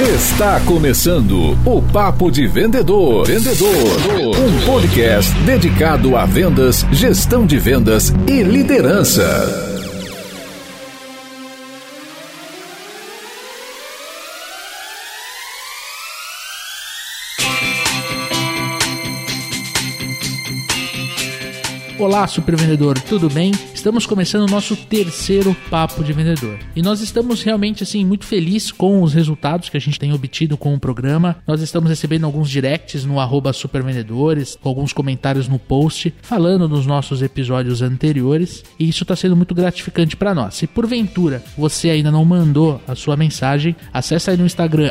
Está começando o Papo de Vendedor. Vendedor. Um podcast dedicado a vendas, gestão de vendas e liderança. Olá, super vendedor, tudo bem? Estamos começando o nosso terceiro papo de vendedor. E nós estamos realmente assim muito felizes com os resultados que a gente tem obtido com o programa. Nós estamos recebendo alguns directs no supervendedores, alguns comentários no post, falando dos nossos episódios anteriores. E isso está sendo muito gratificante para nós. Se porventura você ainda não mandou a sua mensagem, acessa aí no Instagram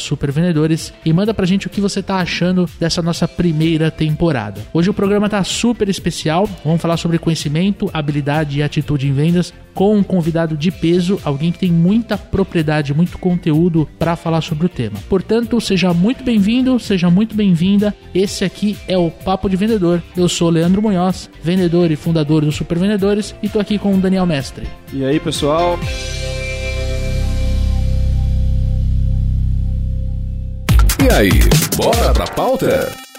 supervendedores e manda pra gente o que você está achando dessa nossa primeira temporada. Hoje o programa tá super especial Vamos falar sobre conhecimento, habilidade e atitude em vendas com um convidado de peso, alguém que tem muita propriedade, muito conteúdo para falar sobre o tema. Portanto, seja muito bem-vindo, seja muito bem-vinda. Esse aqui é o Papo de Vendedor. Eu sou Leandro Munhoz, vendedor e fundador do Super Vendedores, e estou aqui com o Daniel Mestre. E aí, pessoal? E aí, bora pra pauta?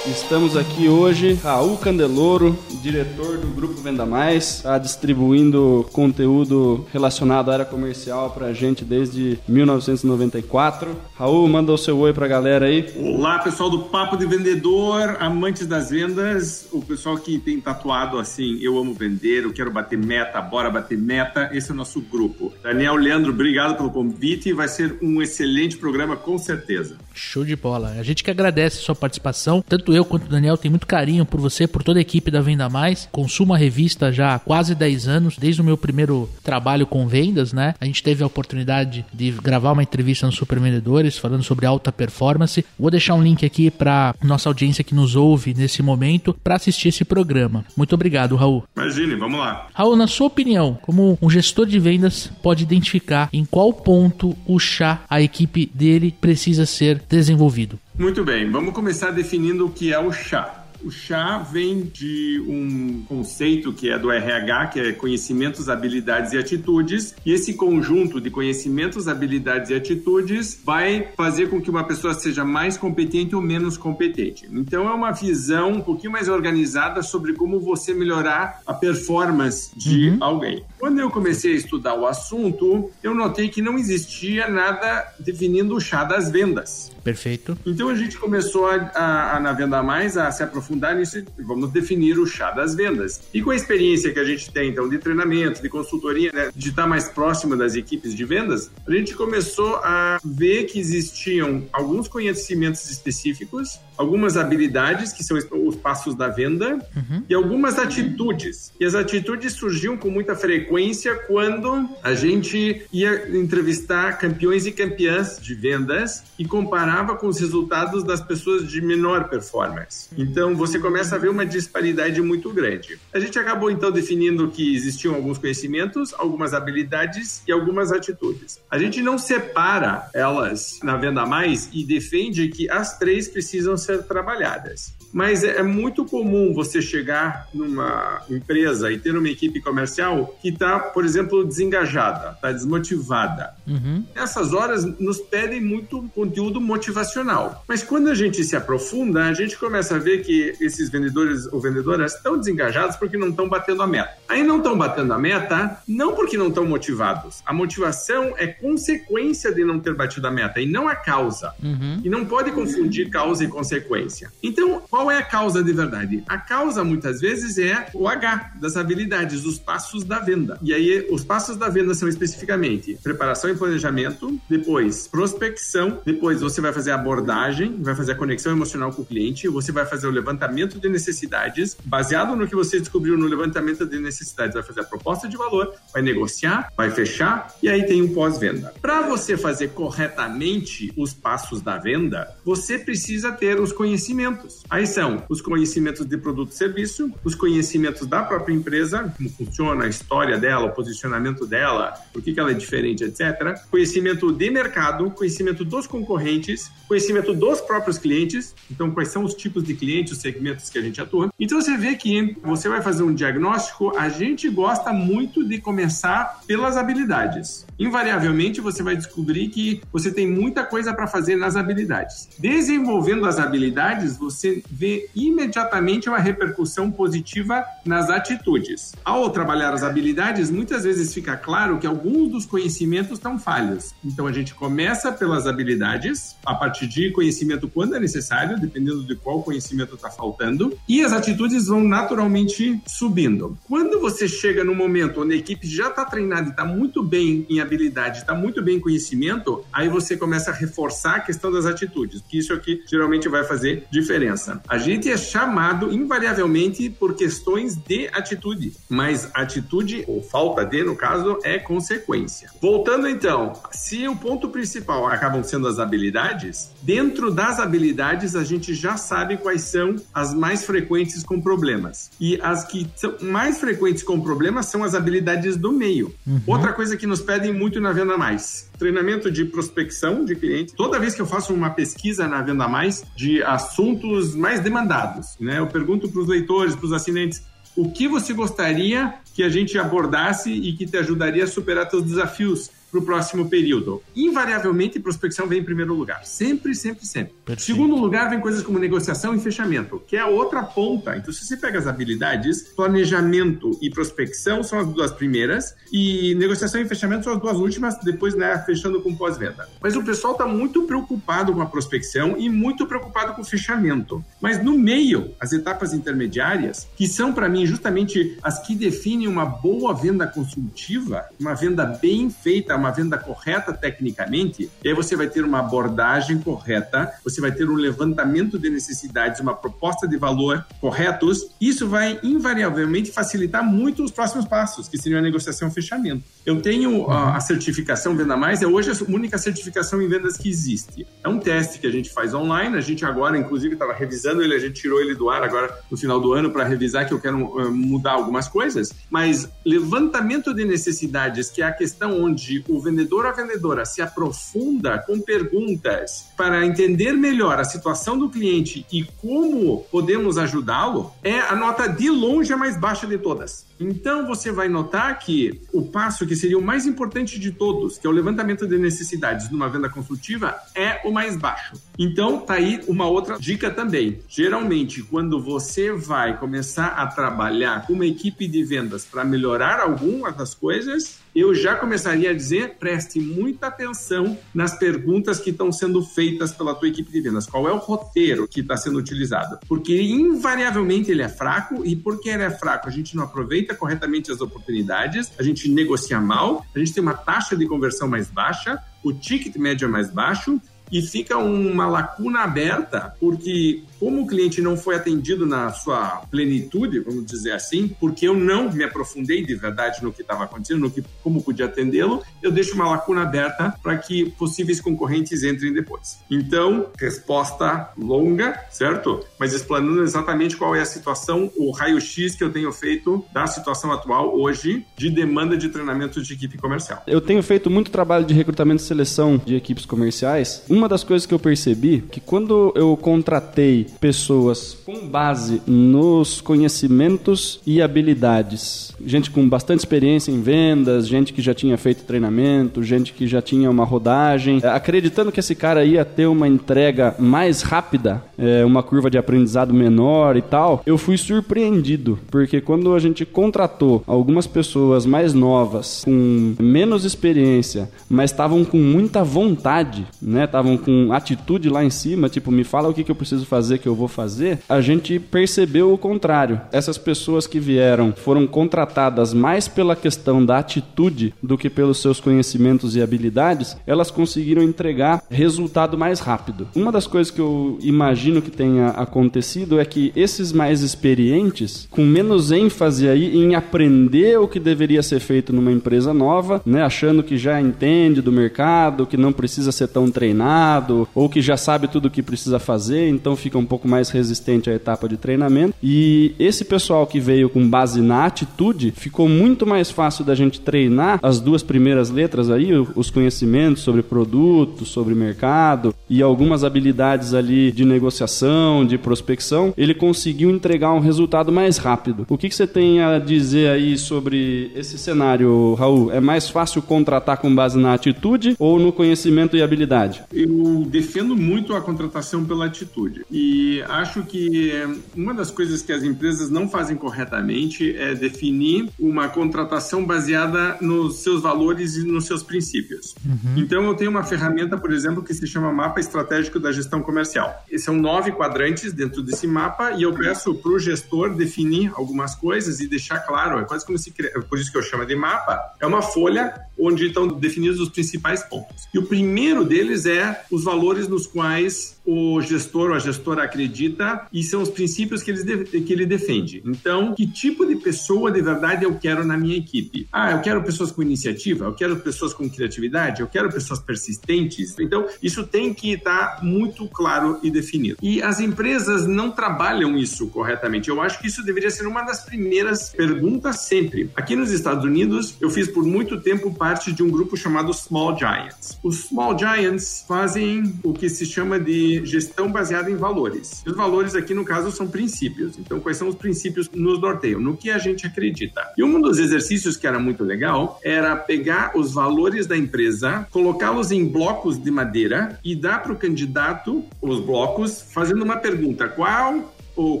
Estamos aqui hoje, Raul Candeloro, diretor do Grupo Venda Mais, está distribuindo conteúdo relacionado à área comercial para a gente desde 1994. Raul, manda o seu oi para a galera aí. Olá, pessoal do Papo de Vendedor, amantes das vendas, o pessoal que tem tatuado assim, eu amo vender, eu quero bater meta, bora bater meta, esse é o nosso grupo. Daniel Leandro, obrigado pelo convite, vai ser um excelente programa com certeza. Show de bola. A gente que agradece a sua participação, tanto eu quanto o Daniel tem muito carinho por você, por toda a equipe da Venda Mais. Consumo a revista já há quase 10 anos, desde o meu primeiro trabalho com vendas, né? A gente teve a oportunidade de gravar uma entrevista no Super Vendedores falando sobre alta performance. Vou deixar um link aqui para nossa audiência que nos ouve nesse momento para assistir esse programa. Muito obrigado, Raul. Imagine, vamos lá. Raul, na sua opinião, como um gestor de vendas pode identificar em qual ponto o chá, a equipe dele, precisa ser desenvolvido? Muito bem, vamos começar definindo o que é o chá. O chá vem de um conceito que é do RH, que é conhecimentos, habilidades e atitudes, e esse conjunto de conhecimentos, habilidades e atitudes vai fazer com que uma pessoa seja mais competente ou menos competente. Então é uma visão um pouquinho mais organizada sobre como você melhorar a performance de uhum. alguém. Quando eu comecei a estudar o assunto, eu notei que não existia nada definindo o chá das vendas. Perfeito. Então a gente começou a, a, a na Venda Mais a se aprofundar nisso e vamos definir o chá das vendas. E com a experiência que a gente tem, então, de treinamento, de consultoria, né, de estar mais próximo das equipes de vendas, a gente começou a ver que existiam alguns conhecimentos específicos, algumas habilidades, que são os passos da venda, uhum. e algumas atitudes. E as atitudes surgiam com muita frequência quando a gente ia entrevistar campeões e campeãs de vendas e comparar com os resultados das pessoas de menor performance. Então você começa a ver uma disparidade muito grande. A gente acabou então definindo que existiam alguns conhecimentos, algumas habilidades e algumas atitudes. A gente não separa elas na venda mais e defende que as três precisam ser trabalhadas. Mas é, é muito comum você chegar numa empresa e ter uma equipe comercial que está, por exemplo, desengajada, está desmotivada. Uhum. Nessas horas, nos pedem muito conteúdo motivacional. Mas quando a gente se aprofunda, a gente começa a ver que esses vendedores ou vendedoras estão desengajados porque não estão batendo a meta. Aí não estão batendo a meta, não porque não estão motivados. A motivação é consequência de não ter batido a meta e não a causa. Uhum. E não pode confundir causa e consequência. Então, qual é a causa de verdade? A causa, muitas vezes, é o H das habilidades, os passos da venda. E aí, os passos da venda são especificamente preparação e planejamento, depois prospecção, depois você vai fazer a abordagem, vai fazer a conexão emocional com o cliente, você vai fazer o levantamento de necessidades, baseado no que você descobriu no levantamento de necessidades, vai fazer a proposta de valor, vai negociar, vai fechar e aí tem um pós-venda. Para você fazer corretamente os passos da venda, você precisa ter os conhecimentos. São? Os conhecimentos de produto e serviço, os conhecimentos da própria empresa, como funciona a história dela, o posicionamento dela, por que, que ela é diferente, etc. Conhecimento de mercado, conhecimento dos concorrentes, conhecimento dos próprios clientes, então quais são os tipos de clientes, os segmentos que a gente atua. Então você vê que você vai fazer um diagnóstico, a gente gosta muito de começar pelas habilidades. Invariavelmente você vai descobrir que você tem muita coisa para fazer nas habilidades. Desenvolvendo as habilidades, você vê imediatamente uma repercussão positiva nas atitudes. Ao trabalhar as habilidades, muitas vezes fica claro que alguns dos conhecimentos estão falhos. Então a gente começa pelas habilidades, a partir de conhecimento quando é necessário, dependendo de qual conhecimento está faltando, e as atitudes vão naturalmente subindo. Quando você chega no momento onde a equipe já está treinada e está muito bem em habilidade, está muito bem em conhecimento, aí você começa a reforçar a questão das atitudes, que isso aqui geralmente vai fazer diferença. A gente é chamado invariavelmente por questões de atitude, mas atitude, ou falta de, no caso, é consequência. Voltando então, se o ponto principal acabam sendo as habilidades, dentro das habilidades a gente já sabe quais são as mais frequentes com problemas. E as que são mais frequentes com problemas são as habilidades do meio. Uhum. Outra coisa que nos pedem muito na Venda Mais, treinamento de prospecção de clientes. Toda vez que eu faço uma pesquisa na Venda Mais de assuntos mais demandados, né, eu pergunto para os leitores, para os assinantes, o que você gostaria que a gente abordasse e que te ajudaria a superar seus desafios para o próximo período. Invariavelmente, prospecção vem em primeiro lugar. Sempre, sempre, sempre. Perfeito. Segundo lugar, vem coisas como negociação e fechamento, que é a outra ponta. Então, se você pega as habilidades, planejamento e prospecção são as duas primeiras, e negociação e fechamento são as duas últimas, depois, né, fechando com pós-venda. Mas o pessoal está muito preocupado com a prospecção e muito preocupado com o fechamento. Mas no meio, as etapas intermediárias, que são para mim justamente as que definem uma boa venda consultiva, uma venda bem feita, uma venda correta tecnicamente, e aí você vai ter uma abordagem correta, você vai ter um levantamento de necessidades, uma proposta de valor corretos. Isso vai invariavelmente facilitar muito os próximos passos, que seriam a negociação e fechamento. Eu tenho a, a certificação Venda Mais, é hoje a única certificação em vendas que existe. É um teste que a gente faz online, a gente agora, inclusive, estava revisando ele, a gente tirou ele do ar agora no final do ano para revisar, que eu quero uh, mudar algumas coisas, mas levantamento de necessidades, que é a questão onde o vendedor ou a vendedora se aprofunda com perguntas para entender melhor a situação do cliente e como podemos ajudá-lo, é a nota de longe a mais baixa de todas. Então você vai notar que o passo que seria o mais importante de todos, que é o levantamento de necessidades numa venda consultiva, é o mais baixo. Então tá aí uma outra dica também. Geralmente, quando você vai começar a trabalhar com uma equipe de vendas para melhorar algumas das coisas, eu já começaria a dizer, preste muita atenção nas perguntas que estão sendo feitas pela tua equipe de vendas. Qual é o roteiro que está sendo utilizado? Porque invariavelmente ele é fraco e porque ele é fraco, a gente não aproveita corretamente as oportunidades, a gente negocia mal, a gente tem uma taxa de conversão mais baixa, o ticket médio é mais baixo e fica uma lacuna aberta, porque como o cliente não foi atendido na sua plenitude, vamos dizer assim, porque eu não me aprofundei de verdade no que estava acontecendo, no que como podia atendê-lo, eu deixo uma lacuna aberta para que possíveis concorrentes entrem depois. Então, resposta longa, certo? Mas explanando exatamente qual é a situação, o raio-x que eu tenho feito da situação atual hoje de demanda de treinamento de equipe comercial. Eu tenho feito muito trabalho de recrutamento e seleção de equipes comerciais. Uma das coisas que eu percebi que quando eu contratei pessoas com base nos conhecimentos e habilidades. Gente com bastante experiência em vendas, gente que já tinha feito treinamento, gente que já tinha uma rodagem, acreditando que esse cara ia ter uma entrega mais rápida, é, uma curva de aprendizado menor e tal. Eu fui surpreendido, porque quando a gente contratou algumas pessoas mais novas, com menos experiência, mas estavam com muita vontade, né? Estavam com atitude lá em cima, tipo, me fala o que, que eu preciso fazer que eu vou fazer, a gente percebeu o contrário. Essas pessoas que vieram foram contratadas mais pela questão da atitude do que pelos seus conhecimentos e habilidades, elas conseguiram entregar resultado mais rápido. Uma das coisas que eu imagino que tenha acontecido é que esses mais experientes, com menos ênfase aí em aprender o que deveria ser feito numa empresa nova, né, achando que já entende do mercado, que não precisa ser tão treinado, ou que já sabe tudo o que precisa fazer, então ficam pouco mais resistente à etapa de treinamento. E esse pessoal que veio com base na atitude, ficou muito mais fácil da gente treinar as duas primeiras letras aí, os conhecimentos sobre produto, sobre mercado e algumas habilidades ali de negociação, de prospecção. Ele conseguiu entregar um resultado mais rápido. O que, que você tem a dizer aí sobre esse cenário, Raul? É mais fácil contratar com base na atitude ou no conhecimento e habilidade? Eu defendo muito a contratação pela atitude. E acho que uma das coisas que as empresas não fazem corretamente é definir uma contratação baseada nos seus valores e nos seus princípios. Uhum. Então, eu tenho uma ferramenta, por exemplo, que se chama Mapa Estratégico da Gestão Comercial. E são nove quadrantes dentro desse mapa e eu peço para o gestor definir algumas coisas e deixar claro. É quase como se por isso que eu chamo de mapa. É uma folha onde estão definidos os principais pontos. E o primeiro deles é os valores nos quais o gestor ou a gestora acredita e são os princípios que ele, que ele defende. Então, que tipo de pessoa de verdade eu quero na minha equipe? Ah, eu quero pessoas com iniciativa, eu quero pessoas com criatividade, eu quero pessoas persistentes. Então, isso tem que estar muito claro e definido. E as empresas não trabalham isso corretamente. Eu acho que isso deveria ser uma das primeiras perguntas sempre. Aqui nos Estados Unidos, eu fiz por muito tempo parte de um grupo chamado Small Giants. Os Small Giants fazem o que se chama de gestão baseada em valores. Os valores aqui, no caso, são princípios. Então, quais são os princípios que nos norteiam? No que a gente acredita. E um dos exercícios que era muito legal era pegar os valores da empresa, colocá-los em blocos de madeira e dar para o candidato os blocos, fazendo uma pergunta: qual ou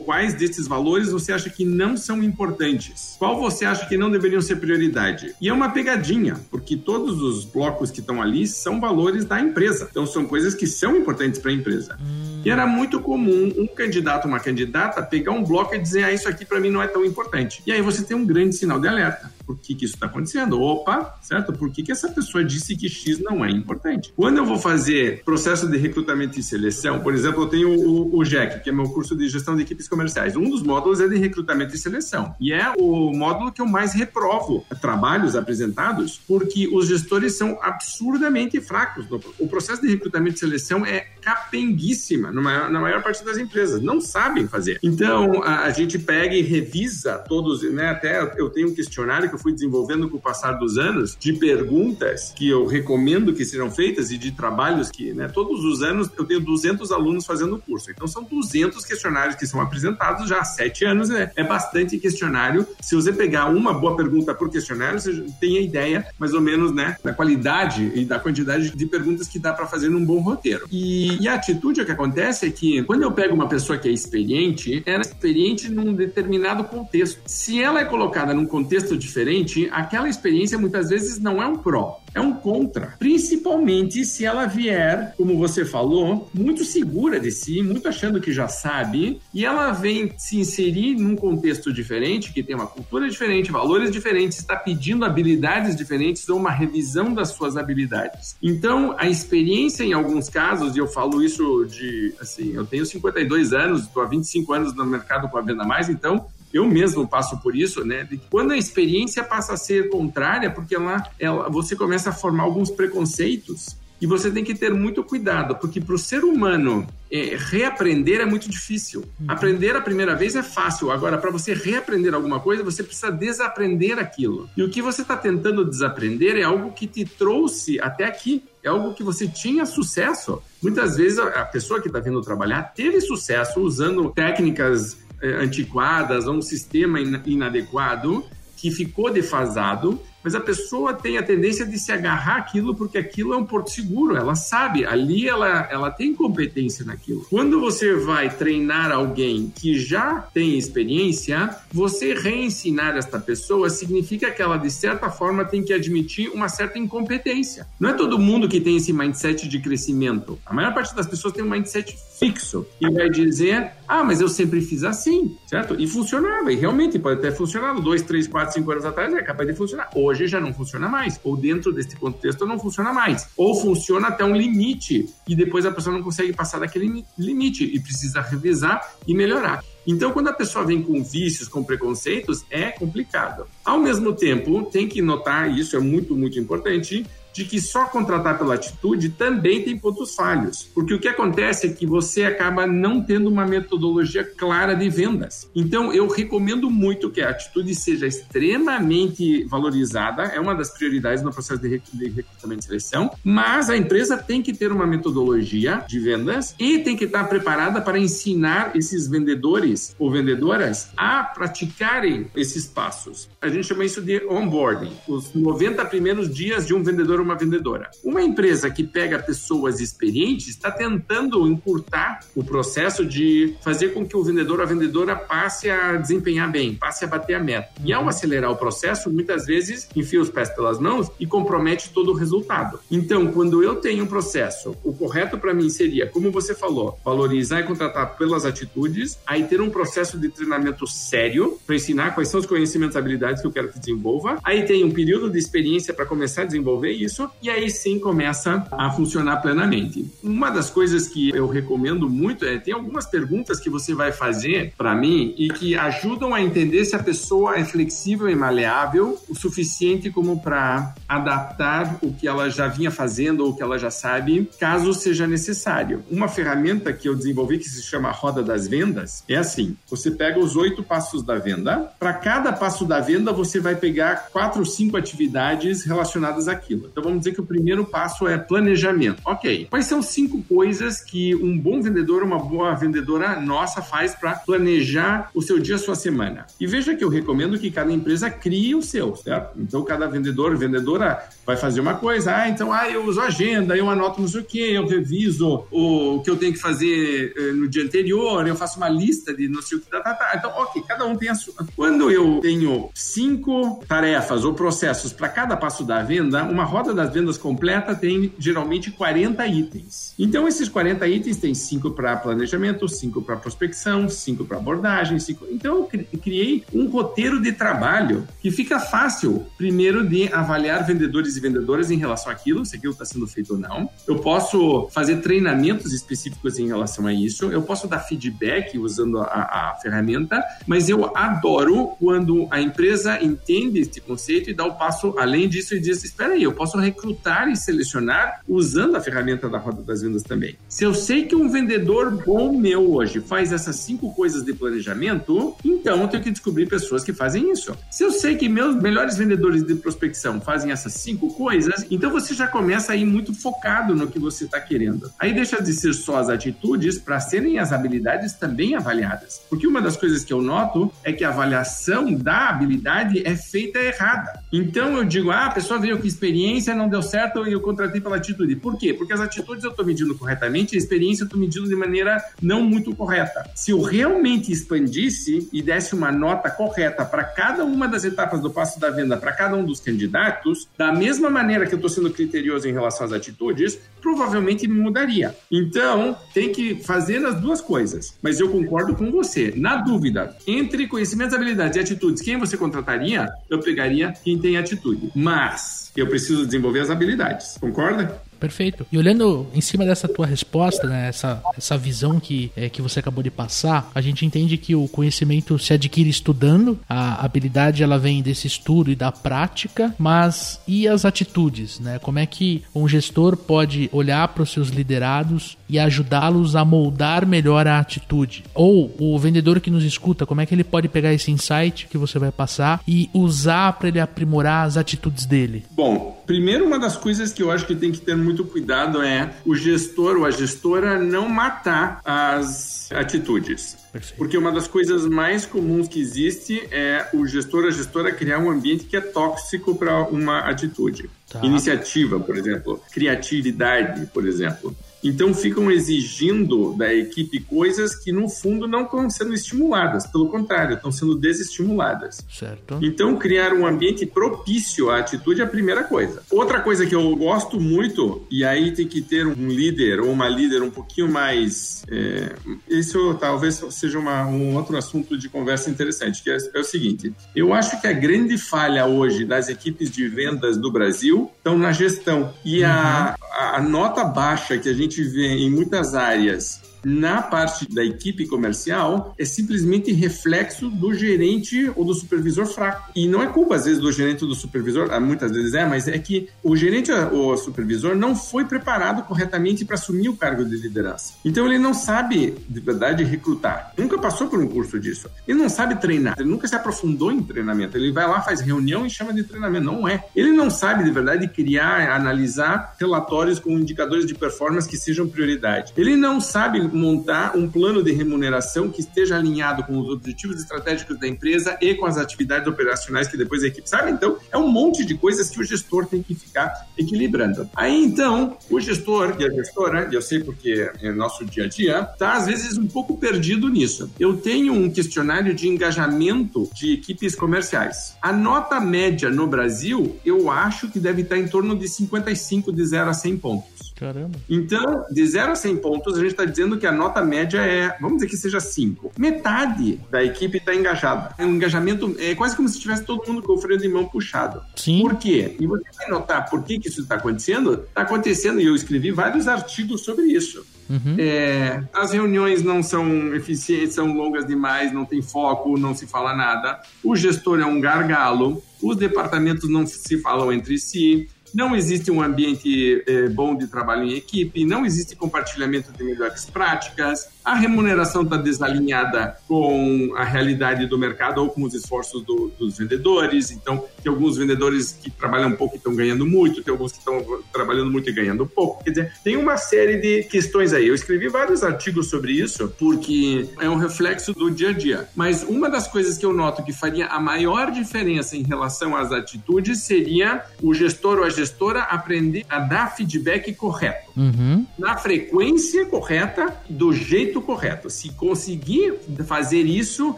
quais desses valores você acha que não são importantes? Qual você acha que não deveriam ser prioridade? E é uma pegadinha, porque todos os blocos que estão ali são valores da empresa. Então são coisas que são importantes para a empresa. Hum. E era muito comum um candidato, uma candidata, pegar um bloco e dizer: ah, isso aqui para mim não é tão importante. E aí você tem um grande sinal de alerta por que, que isso está acontecendo. Opa, certo? Por que, que essa pessoa disse que X não é importante? Quando eu vou fazer processo de recrutamento e seleção, por exemplo, eu tenho o, o JEC, que é meu curso de gestão de equipes comerciais. Um dos módulos é de recrutamento e seleção. E é o módulo que eu mais reprovo trabalhos apresentados, porque os gestores são absurdamente fracos. O processo de recrutamento e seleção é capenguíssima na maior, na maior parte das empresas. Não sabem fazer. Então, a, a gente pega e revisa todos, né? Até eu tenho um questionário que eu fui desenvolvendo com o passar dos anos de perguntas que eu recomendo que sejam feitas e de trabalhos que, né, todos os anos eu tenho 200 alunos fazendo o curso. Então são 200 questionários que são apresentados já há sete anos. Né? É bastante questionário. Se você pegar uma boa pergunta por questionário, você tem a ideia mais ou menos né, da qualidade e da quantidade de perguntas que dá para fazer num bom roteiro. E, e a atitude que acontece é que quando eu pego uma pessoa que é experiente, ela é experiente num determinado contexto. Se ela é colocada num contexto diferente, diferente, aquela experiência muitas vezes não é um pró, é um contra. Principalmente se ela vier, como você falou, muito segura de si, muito achando que já sabe, e ela vem se inserir num contexto diferente, que tem uma cultura diferente, valores diferentes, está pedindo habilidades diferentes ou uma revisão das suas habilidades. Então, a experiência em alguns casos, e eu falo isso de, assim, eu tenho 52 anos, estou há 25 anos no mercado com a Venda Mais, então eu mesmo passo por isso, né? Quando a experiência passa a ser contrária, porque ela, ela, você começa a formar alguns preconceitos e você tem que ter muito cuidado, porque para o ser humano é, reaprender é muito difícil. Uhum. Aprender a primeira vez é fácil. Agora, para você reaprender alguma coisa, você precisa desaprender aquilo. E o que você está tentando desaprender é algo que te trouxe até aqui. É algo que você tinha sucesso. Muitas vezes a pessoa que está vindo trabalhar teve sucesso usando técnicas antiquadas ou um sistema inadequado que ficou defasado mas a pessoa tem a tendência de se agarrar aquilo porque aquilo é um porto seguro, ela sabe, ali ela, ela tem competência naquilo. Quando você vai treinar alguém que já tem experiência, você reensinar esta pessoa significa que ela, de certa forma, tem que admitir uma certa incompetência. Não é todo mundo que tem esse mindset de crescimento. A maior parte das pessoas tem um mindset fixo e vai dizer: ah, mas eu sempre fiz assim, certo? E funcionava, e realmente pode ter funcionado dois, três, quatro, cinco anos atrás, é capaz de funcionar. Hoje hoje já não funciona mais, ou dentro desse contexto não funciona mais, ou funciona até um limite e depois a pessoa não consegue passar daquele limite e precisa revisar e melhorar. Então, quando a pessoa vem com vícios, com preconceitos, é complicado. Ao mesmo tempo, tem que notar, isso é muito, muito importante, de que só contratar pela atitude também tem pontos falhos. Porque o que acontece é que você acaba não tendo uma metodologia clara de vendas. Então, eu recomendo muito que a atitude seja extremamente valorizada, é uma das prioridades no processo de recrutamento e seleção, mas a empresa tem que ter uma metodologia de vendas e tem que estar preparada para ensinar esses vendedores ou vendedoras a praticarem esses passos. A gente chama isso de onboarding, os 90 primeiros dias de um vendedor uma vendedora. Uma empresa que pega pessoas experientes está tentando encurtar o processo de fazer com que o vendedor ou a vendedora passe a desempenhar bem, passe a bater a meta. E ao acelerar o processo, muitas vezes enfia os pés pelas mãos e compromete todo o resultado. Então, quando eu tenho um processo, o correto para mim seria, como você falou, valorizar e contratar pelas atitudes, aí ter um processo de treinamento sério para ensinar quais são os conhecimentos e habilidades que eu quero que desenvolva. Aí tem um período de experiência para começar a desenvolver isso e aí sim começa a funcionar plenamente. Uma das coisas que eu recomendo muito é tem algumas perguntas que você vai fazer para mim e que ajudam a entender se a pessoa é flexível e maleável o suficiente como para adaptar o que ela já vinha fazendo ou o que ela já sabe, caso seja necessário. Uma ferramenta que eu desenvolvi que se chama Roda das Vendas é assim: você pega os oito passos da venda, para cada passo da venda você vai pegar quatro ou cinco atividades relacionadas àquilo. Então vamos dizer que o primeiro passo é planejamento. Ok, quais são cinco coisas que um bom vendedor, uma boa vendedora nossa faz para planejar o seu dia, a sua semana? E veja que eu recomendo que cada empresa crie o seu, certo? Então cada vendedor, vendedora vai fazer uma coisa, ah, então ah, eu uso agenda, eu anoto não sei o que, eu reviso o que eu tenho que fazer eh, no dia anterior, eu faço uma lista de não sei o que, tá, tá, tá. Então, ok, cada um tem a sua. Quando eu tenho cinco tarefas ou processos para cada passo da venda, uma roda das vendas completa tem geralmente 40 itens. Então, esses 40 itens tem cinco para planejamento, cinco para prospecção, cinco para abordagem, cinco. Então, eu criei um roteiro de trabalho que fica fácil, primeiro, de avaliar vendedores e vendedoras em relação àquilo, se aquilo está sendo feito ou não. Eu posso fazer treinamentos específicos em relação a isso. Eu posso dar feedback usando a, a ferramenta, mas eu adoro quando a empresa entende este conceito e dá o passo além disso e diz: espera aí, eu posso recrutar e selecionar usando a ferramenta da roda das vendas também. Se eu sei que um vendedor bom meu hoje faz essas cinco coisas de planejamento, então eu tenho que descobrir pessoas que fazem isso. Se eu sei que meus melhores vendedores de prospecção fazem essas cinco coisas, então você já começa a ir muito focado no que você está querendo. Aí deixa de ser só as atitudes para serem as habilidades também avaliadas. Porque uma das coisas que eu noto é que a avaliação da habilidade é feita errada. Então eu digo, ah, a pessoa veio com experiência, não deu certo e eu contratei pela atitude. Por quê? Porque as atitudes eu estou medindo corretamente, a experiência eu estou medindo de maneira não muito correta. Se eu realmente expandisse e desse uma nota correta para cada uma das etapas do passo da venda, para cada um dos candidatos, da mesma maneira que eu estou sendo criterioso em relação às atitudes, provavelmente me mudaria. Então, tem que fazer as duas coisas. Mas eu concordo com você. Na dúvida, entre conhecimentos, habilidades e atitudes, quem você contrataria? Eu pegaria quem tem atitude. Mas eu preciso desenvolver as habilidades. Concorda? Perfeito. E olhando em cima dessa tua resposta, né, essa, essa visão que, é, que você acabou de passar, a gente entende que o conhecimento se adquire estudando, a habilidade ela vem desse estudo e da prática, mas e as atitudes, né? Como é que um gestor pode olhar para os seus liderados e ajudá-los a moldar melhor a atitude? Ou o vendedor que nos escuta, como é que ele pode pegar esse insight que você vai passar e usar para ele aprimorar as atitudes dele? Bom, primeiro uma das coisas que eu acho que tem que ter muito cuidado é o gestor ou a gestora não matar as atitudes. Porque uma das coisas mais comuns que existe é o gestor ou a gestora criar um ambiente que é tóxico para uma atitude. Tá. Iniciativa, por exemplo, criatividade, por exemplo. Então ficam exigindo da equipe coisas que no fundo não estão sendo estimuladas, pelo contrário, estão sendo desestimuladas. Certo. Então criar um ambiente propício à atitude é a primeira coisa. Outra coisa que eu gosto muito, e aí tem que ter um líder ou uma líder um pouquinho mais. É, isso talvez seja uma, um outro assunto de conversa interessante, que é, é o seguinte: eu acho que a grande falha hoje das equipes de vendas do Brasil estão na gestão. E uhum. a, a nota baixa que a gente gente vê em muitas áreas na parte da equipe comercial é simplesmente reflexo do gerente ou do supervisor fraco. E não é culpa, às vezes, do gerente ou do supervisor, ah, muitas vezes é, mas é que o gerente ou o supervisor não foi preparado corretamente para assumir o cargo de liderança. Então ele não sabe, de verdade, recrutar. Nunca passou por um curso disso. Ele não sabe treinar. Ele nunca se aprofundou em treinamento. Ele vai lá, faz reunião e chama de treinamento. Não é. Ele não sabe, de verdade, criar, analisar relatórios com indicadores de performance que sejam prioridade. Ele não sabe montar um plano de remuneração que esteja alinhado com os objetivos estratégicos da empresa e com as atividades operacionais que depois a equipe sabe. Então, é um monte de coisas que o gestor tem que ficar equilibrando. Aí, então, o gestor e a gestora, e eu sei porque é nosso dia a dia, tá às vezes um pouco perdido nisso. Eu tenho um questionário de engajamento de equipes comerciais. A nota média no Brasil, eu acho que deve estar em torno de 55 de 0 a 100 pontos. Caramba. Então, de 0 a 100 pontos, a gente está dizendo que a nota média é, vamos dizer que seja 5. Metade da equipe está engajada. O engajamento é quase como se tivesse todo mundo com o freio de mão puxado. Sim. Por quê? E você vai notar por que, que isso está acontecendo? Está acontecendo, e eu escrevi vários artigos sobre isso. Uhum. É, as reuniões não são eficientes, são longas demais, não tem foco, não se fala nada. O gestor é um gargalo, os departamentos não se falam entre si, não existe um ambiente é, bom de trabalho em equipe, não existe compartilhamento de melhores práticas, a remuneração está desalinhada com a realidade do mercado ou com os esforços do, dos vendedores. Então, tem alguns vendedores que trabalham pouco e estão ganhando muito, tem alguns que estão trabalhando muito e ganhando pouco. Quer dizer, tem uma série de questões aí. Eu escrevi vários artigos sobre isso porque é um reflexo do dia a dia. Mas uma das coisas que eu noto que faria a maior diferença em relação às atitudes seria o gestor ou a gestora aprender a dar feedback correto. Uhum. Na frequência correta, do jeito correto. Se conseguir fazer isso,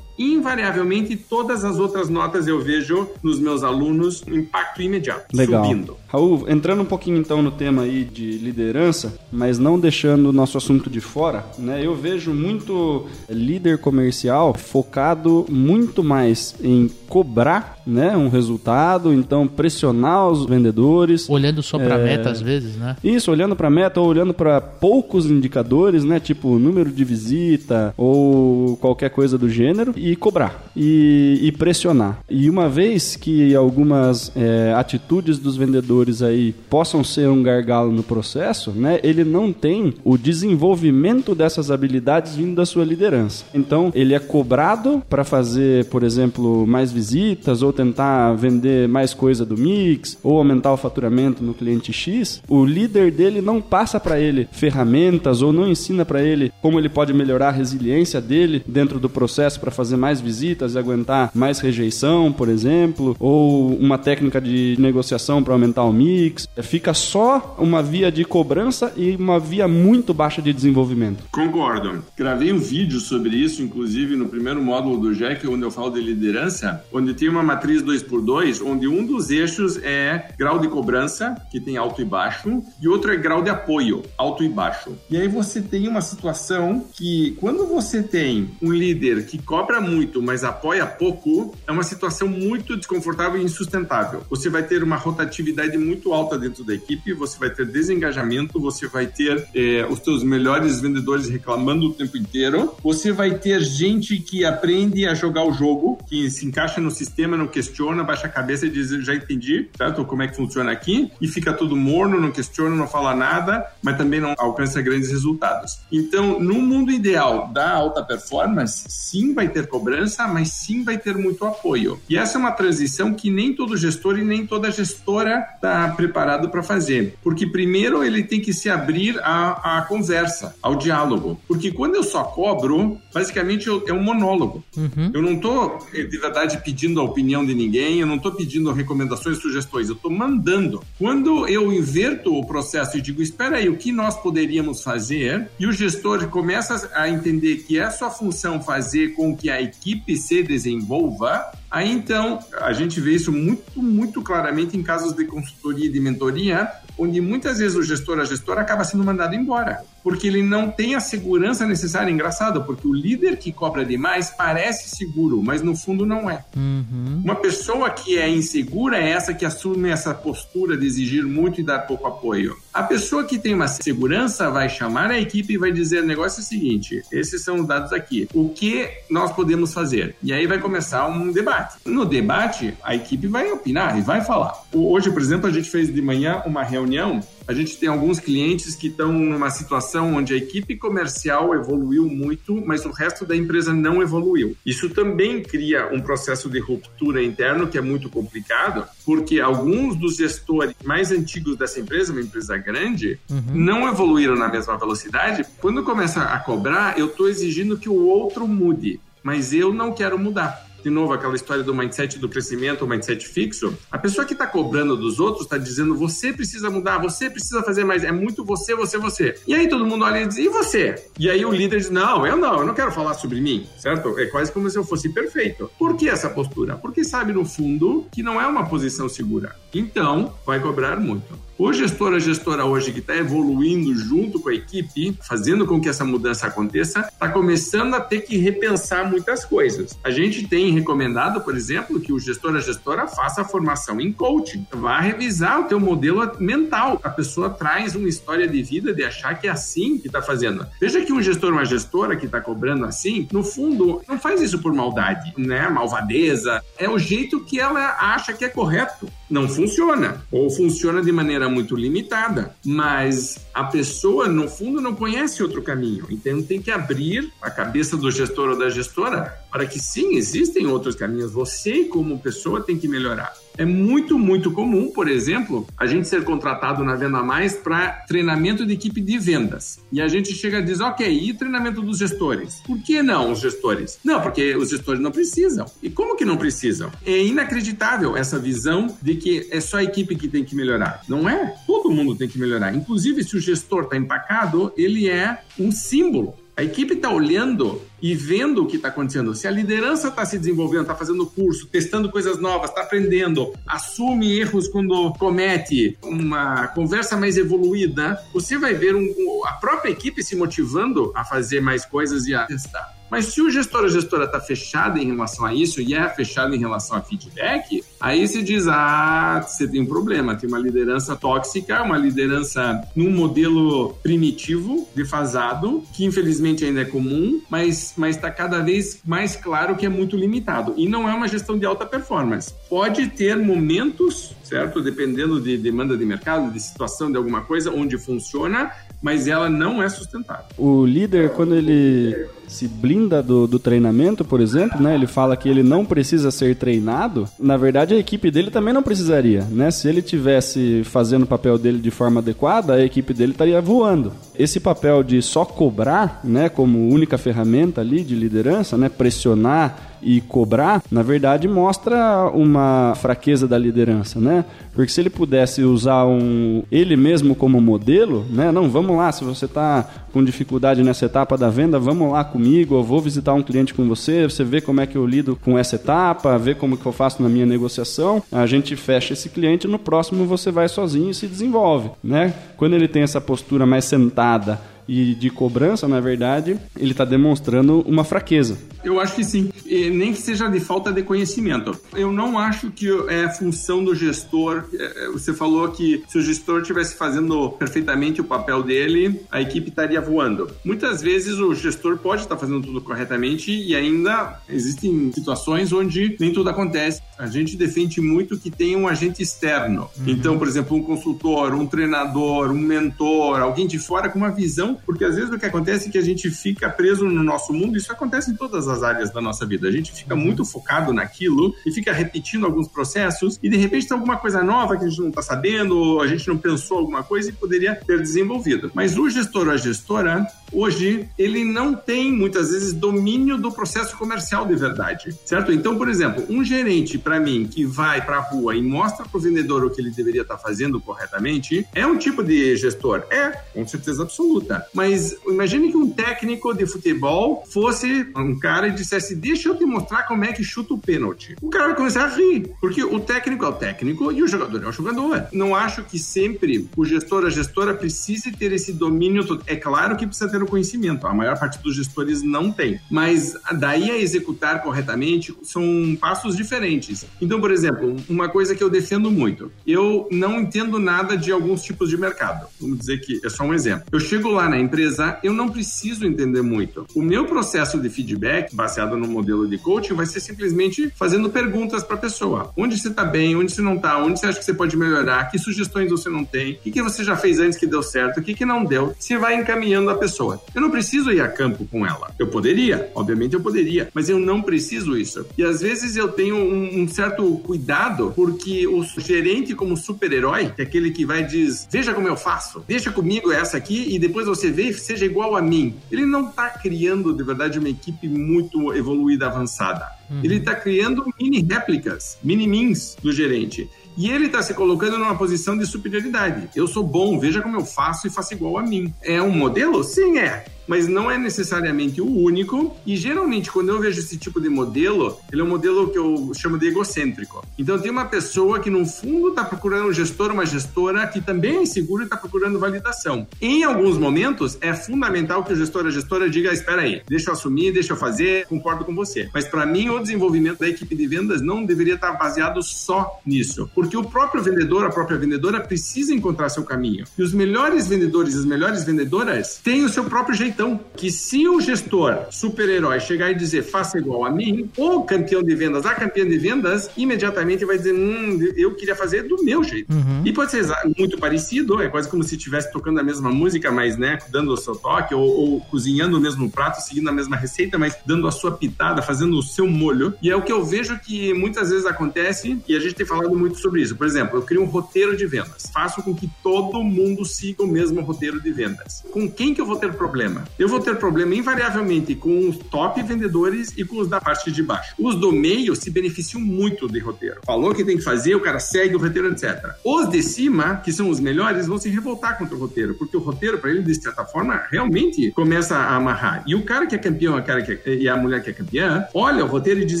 invariavelmente todas as outras notas eu vejo nos meus alunos impacto imediato, Legal. subindo. Raul, entrando um pouquinho então no tema aí de liderança, mas não deixando o nosso assunto de fora, né? Eu vejo muito líder comercial focado muito mais em cobrar, né, um resultado, então pressionar os vendedores, olhando só para a é... meta às vezes, né? Isso, olhando para a meta ou olhando para poucos indicadores, né, tipo número de visita ou qualquer coisa do gênero e cobrar e, e pressionar. E uma vez que algumas é, atitudes dos vendedores aí possam ser um gargalo no processo, né, ele não tem o desenvolvimento dessas habilidades vindo da sua liderança. Então, ele é cobrado para fazer, por exemplo, mais visitas ou tentar vender mais coisa do mix ou aumentar o faturamento no cliente X. O líder dele não passa para ele ferramentas ou não ensina para ele como ele pode melhorar a resiliência dele dentro do processo para fazer mais visitas e aguentar mais rejeição, por exemplo, ou uma técnica de negociação para aumentar o mix. Fica só uma via de cobrança e uma via muito baixa de desenvolvimento. Concordo. Gravei um vídeo sobre isso, inclusive no primeiro módulo do Jack, onde eu falo de liderança, onde tem uma matriz 2x2, onde um dos eixos é grau de cobrança, que tem alto e baixo, e outro é grau de apoio, alto e baixo. E aí você tem uma situação que, quando você tem um líder que cobra muito, mas apoia pouco, é uma situação muito desconfortável e insustentável. Você vai ter uma rotatividade muito alta dentro da equipe, você vai ter desengajamento, você vai ter é, os seus melhores vendedores reclamando o tempo inteiro, você vai ter gente que aprende a jogar o jogo, que se encaixa no sistema, não questiona, baixa a cabeça e diz, já entendi, certo? Como é que funciona aqui, e fica tudo morno, não questiona, não fala nada, mas também não alcança grandes resultados. Então, no mundo ideal da alta performance, sim vai ter cobrança, mas sim vai ter muito apoio. E essa é uma transição que nem todo gestor e nem toda gestora está preparado para fazer. Porque primeiro ele tem que se abrir à, à conversa, ao diálogo. Porque quando eu só cobro, basicamente eu, é um monólogo. Uhum. Eu não estou, de verdade, pedindo a opinião de ninguém, eu não estou pedindo recomendações, sugestões, eu estou mandando. Quando eu inverto o processo e digo, espera aí, o que nós poderíamos fazer? E o gestor começa a entender que é sua função fazer com que a equipe se desenvolva, Aí então, a gente vê isso muito, muito claramente em casos de consultoria e de mentoria, onde muitas vezes o gestor, a gestora acaba sendo mandado embora, porque ele não tem a segurança necessária. Engraçado, porque o líder que cobra demais parece seguro, mas no fundo não é. Uhum. Uma pessoa que é insegura é essa que assume essa postura de exigir muito e dar pouco apoio. A pessoa que tem uma segurança vai chamar a equipe e vai dizer: o negócio é o seguinte, esses são os dados aqui. O que nós podemos fazer? E aí vai começar um debate. No debate, a equipe vai opinar e vai falar. Hoje, por exemplo, a gente fez de manhã uma reunião reunião, a gente tem alguns clientes que estão numa situação onde a equipe comercial evoluiu muito, mas o resto da empresa não evoluiu. Isso também cria um processo de ruptura interno que é muito complicado, porque alguns dos gestores mais antigos dessa empresa, uma empresa grande, uhum. não evoluíram na mesma velocidade. Quando começa a cobrar, eu estou exigindo que o outro mude, mas eu não quero mudar de novo, aquela história do mindset do crescimento, o mindset fixo, a pessoa que está cobrando dos outros está dizendo você precisa mudar, você precisa fazer mais, é muito você, você, você. E aí todo mundo olha e diz, e você? E aí o líder diz, não, eu não, eu não quero falar sobre mim, certo? É quase como se eu fosse perfeito. Por que essa postura? Porque sabe no fundo que não é uma posição segura. Então, vai cobrar muito. O gestor, a gestora hoje que está evoluindo junto com a equipe, fazendo com que essa mudança aconteça, está começando a ter que repensar muitas coisas. A gente tem recomendado, por exemplo, que o gestor, a gestora faça a formação em coaching. Vá revisar o teu modelo mental. A pessoa traz uma história de vida de achar que é assim que está fazendo. Veja que um gestor, uma gestora que está cobrando assim, no fundo, não faz isso por maldade, né? Malvadeza. É o jeito que ela acha que é correto. Não funciona. Ou funciona de maneira muito limitada, mas a pessoa, no fundo, não conhece outro caminho. Então, tem que abrir a cabeça do gestor ou da gestora para que sim, existem outros caminhos. Você, como pessoa, tem que melhorar. É muito, muito comum, por exemplo, a gente ser contratado na Venda Mais para treinamento de equipe de vendas. E a gente chega e diz, ok, e treinamento dos gestores? Por que não os gestores? Não, porque os gestores não precisam. E como que não precisam? É inacreditável essa visão de que é só a equipe que tem que melhorar. Não é? Todo mundo tem que melhorar. Inclusive, se o gestor está empacado, ele é um símbolo a equipe está olhando e vendo o que está acontecendo. Se a liderança está se desenvolvendo, está fazendo curso, testando coisas novas, está aprendendo, assume erros quando comete, uma conversa mais evoluída, você vai ver um, a própria equipe se motivando a fazer mais coisas e a testar. Mas se o gestor ou gestora está fechado em relação a isso e é fechado em relação a feedback, aí se diz: ah, você tem um problema, tem uma liderança tóxica, uma liderança num modelo primitivo, defasado, que infelizmente ainda é comum, mas está cada vez mais claro que é muito limitado. E não é uma gestão de alta performance. Pode ter momentos, certo? Dependendo de demanda de mercado, de situação de alguma coisa, onde funciona, mas ela não é sustentável. O líder, quando ele se blinda do, do treinamento, por exemplo, né? Ele fala que ele não precisa ser treinado. Na verdade, a equipe dele também não precisaria, né? Se ele tivesse fazendo o papel dele de forma adequada, a equipe dele estaria voando. Esse papel de só cobrar, né, como única ferramenta ali de liderança, né, pressionar e cobrar, na verdade mostra uma fraqueza da liderança, né? Porque se ele pudesse usar um ele mesmo como modelo, né? Não, vamos lá, se você está com dificuldade nessa etapa da venda, vamos lá comigo, eu vou visitar um cliente com você, você vê como é que eu lido com essa etapa, vê como que eu faço na minha negociação, a gente fecha esse cliente, no próximo você vai sozinho e se desenvolve, né? Quando ele tem essa postura mais sentada e de cobrança, na verdade, ele está demonstrando uma fraqueza. Eu acho que sim, e nem que seja de falta de conhecimento. Eu não acho que é função do gestor. É, é, você falou que se o gestor estivesse fazendo perfeitamente o papel dele, a equipe estaria voando. Muitas vezes o gestor pode estar fazendo tudo corretamente e ainda existem situações onde nem tudo acontece. A gente defende muito que tenha um agente externo. Uhum. Então, por exemplo, um consultor, um treinador, um mentor, alguém de fora com uma visão, porque às vezes o que acontece é que a gente fica preso no nosso mundo, isso acontece em todas as áreas da nossa vida. A gente fica uhum. muito focado naquilo e fica repetindo alguns processos e de repente tem alguma coisa nova que a gente não está sabendo, ou a gente não pensou alguma coisa e poderia ter desenvolvido. Mas o gestor ou a gestora hoje ele não tem muitas vezes domínio do processo comercial de verdade, certo? Então, por exemplo, um gerente para mim que vai para a rua e mostra para o vendedor o que ele deveria estar tá fazendo corretamente, é um tipo de gestor, é com certeza absoluta. Mas imagine que um técnico de futebol fosse um cara e dissesse: Deixa eu te mostrar como é que chuta o pênalti. O cara vai começar a rir, porque o técnico é o técnico e o jogador é o jogador. Não acho que sempre o gestor, a gestora precise ter esse domínio. É claro que precisa ter o conhecimento, a maior parte dos gestores não tem, mas daí a executar corretamente são passos diferentes. Então, por exemplo, uma coisa que eu defendo muito, eu não entendo nada de alguns tipos de mercado. Vamos dizer que é só um exemplo. Eu chego lá na empresa, eu não preciso entender muito. O meu processo de feedback, baseado no modelo de coaching, vai ser simplesmente fazendo perguntas para a pessoa. Onde você está bem, onde você não está, onde você acha que você pode melhorar, que sugestões você não tem, o que, que você já fez antes que deu certo, o que, que não deu. Você vai encaminhando a pessoa. Eu não preciso ir a campo com ela. Eu poderia, obviamente eu poderia, mas eu não preciso isso. E às vezes eu tenho um, um certo cuidado, porque o gerente, como super-herói, é aquele que vai diz: Veja como eu faço, deixa comigo essa aqui e depois você seja igual a mim. Ele não está criando de verdade uma equipe muito evoluída, avançada. Uhum. Ele está criando mini réplicas, mini mins do gerente. E ele está se colocando numa posição de superioridade. Eu sou bom, veja como eu faço e faço igual a mim. É um modelo? Sim, é mas não é necessariamente o único. E geralmente, quando eu vejo esse tipo de modelo, ele é um modelo que eu chamo de egocêntrico. Então, tem uma pessoa que, no fundo, está procurando um gestor, uma gestora que também é inseguro e está procurando validação. Em alguns momentos, é fundamental que o gestor, a gestora diga: espera aí, deixa eu assumir, deixa eu fazer, concordo com você. Mas, para mim, o desenvolvimento da equipe de vendas não deveria estar baseado só nisso, porque o próprio vendedor, a própria vendedora, precisa encontrar seu caminho. E os melhores vendedores e as melhores vendedoras têm o seu próprio jeito então, que se o gestor super-herói chegar e dizer faça igual a mim, o campeão de vendas, a campeã de vendas, imediatamente vai dizer, hum, eu queria fazer do meu jeito. Uhum. E pode ser muito parecido, é quase como se estivesse tocando a mesma música, mas, né, dando o seu toque, ou, ou cozinhando o mesmo prato, seguindo a mesma receita, mas dando a sua pitada, fazendo o seu molho. E é o que eu vejo que muitas vezes acontece, e a gente tem falado muito sobre isso. Por exemplo, eu crio um roteiro de vendas. Faço com que todo mundo siga o mesmo roteiro de vendas. Com quem que eu vou ter problema? eu vou ter problema invariavelmente com os top vendedores e com os da parte de baixo. Os do meio se beneficiam muito de roteiro. Falou que tem que fazer, o cara segue o roteiro, etc. Os de cima, que são os melhores, vão se revoltar contra o roteiro, porque o roteiro, para ele, de certa forma, realmente começa a amarrar. E o cara que é campeão a cara que é, e a mulher que é campeã, olha o roteiro e diz: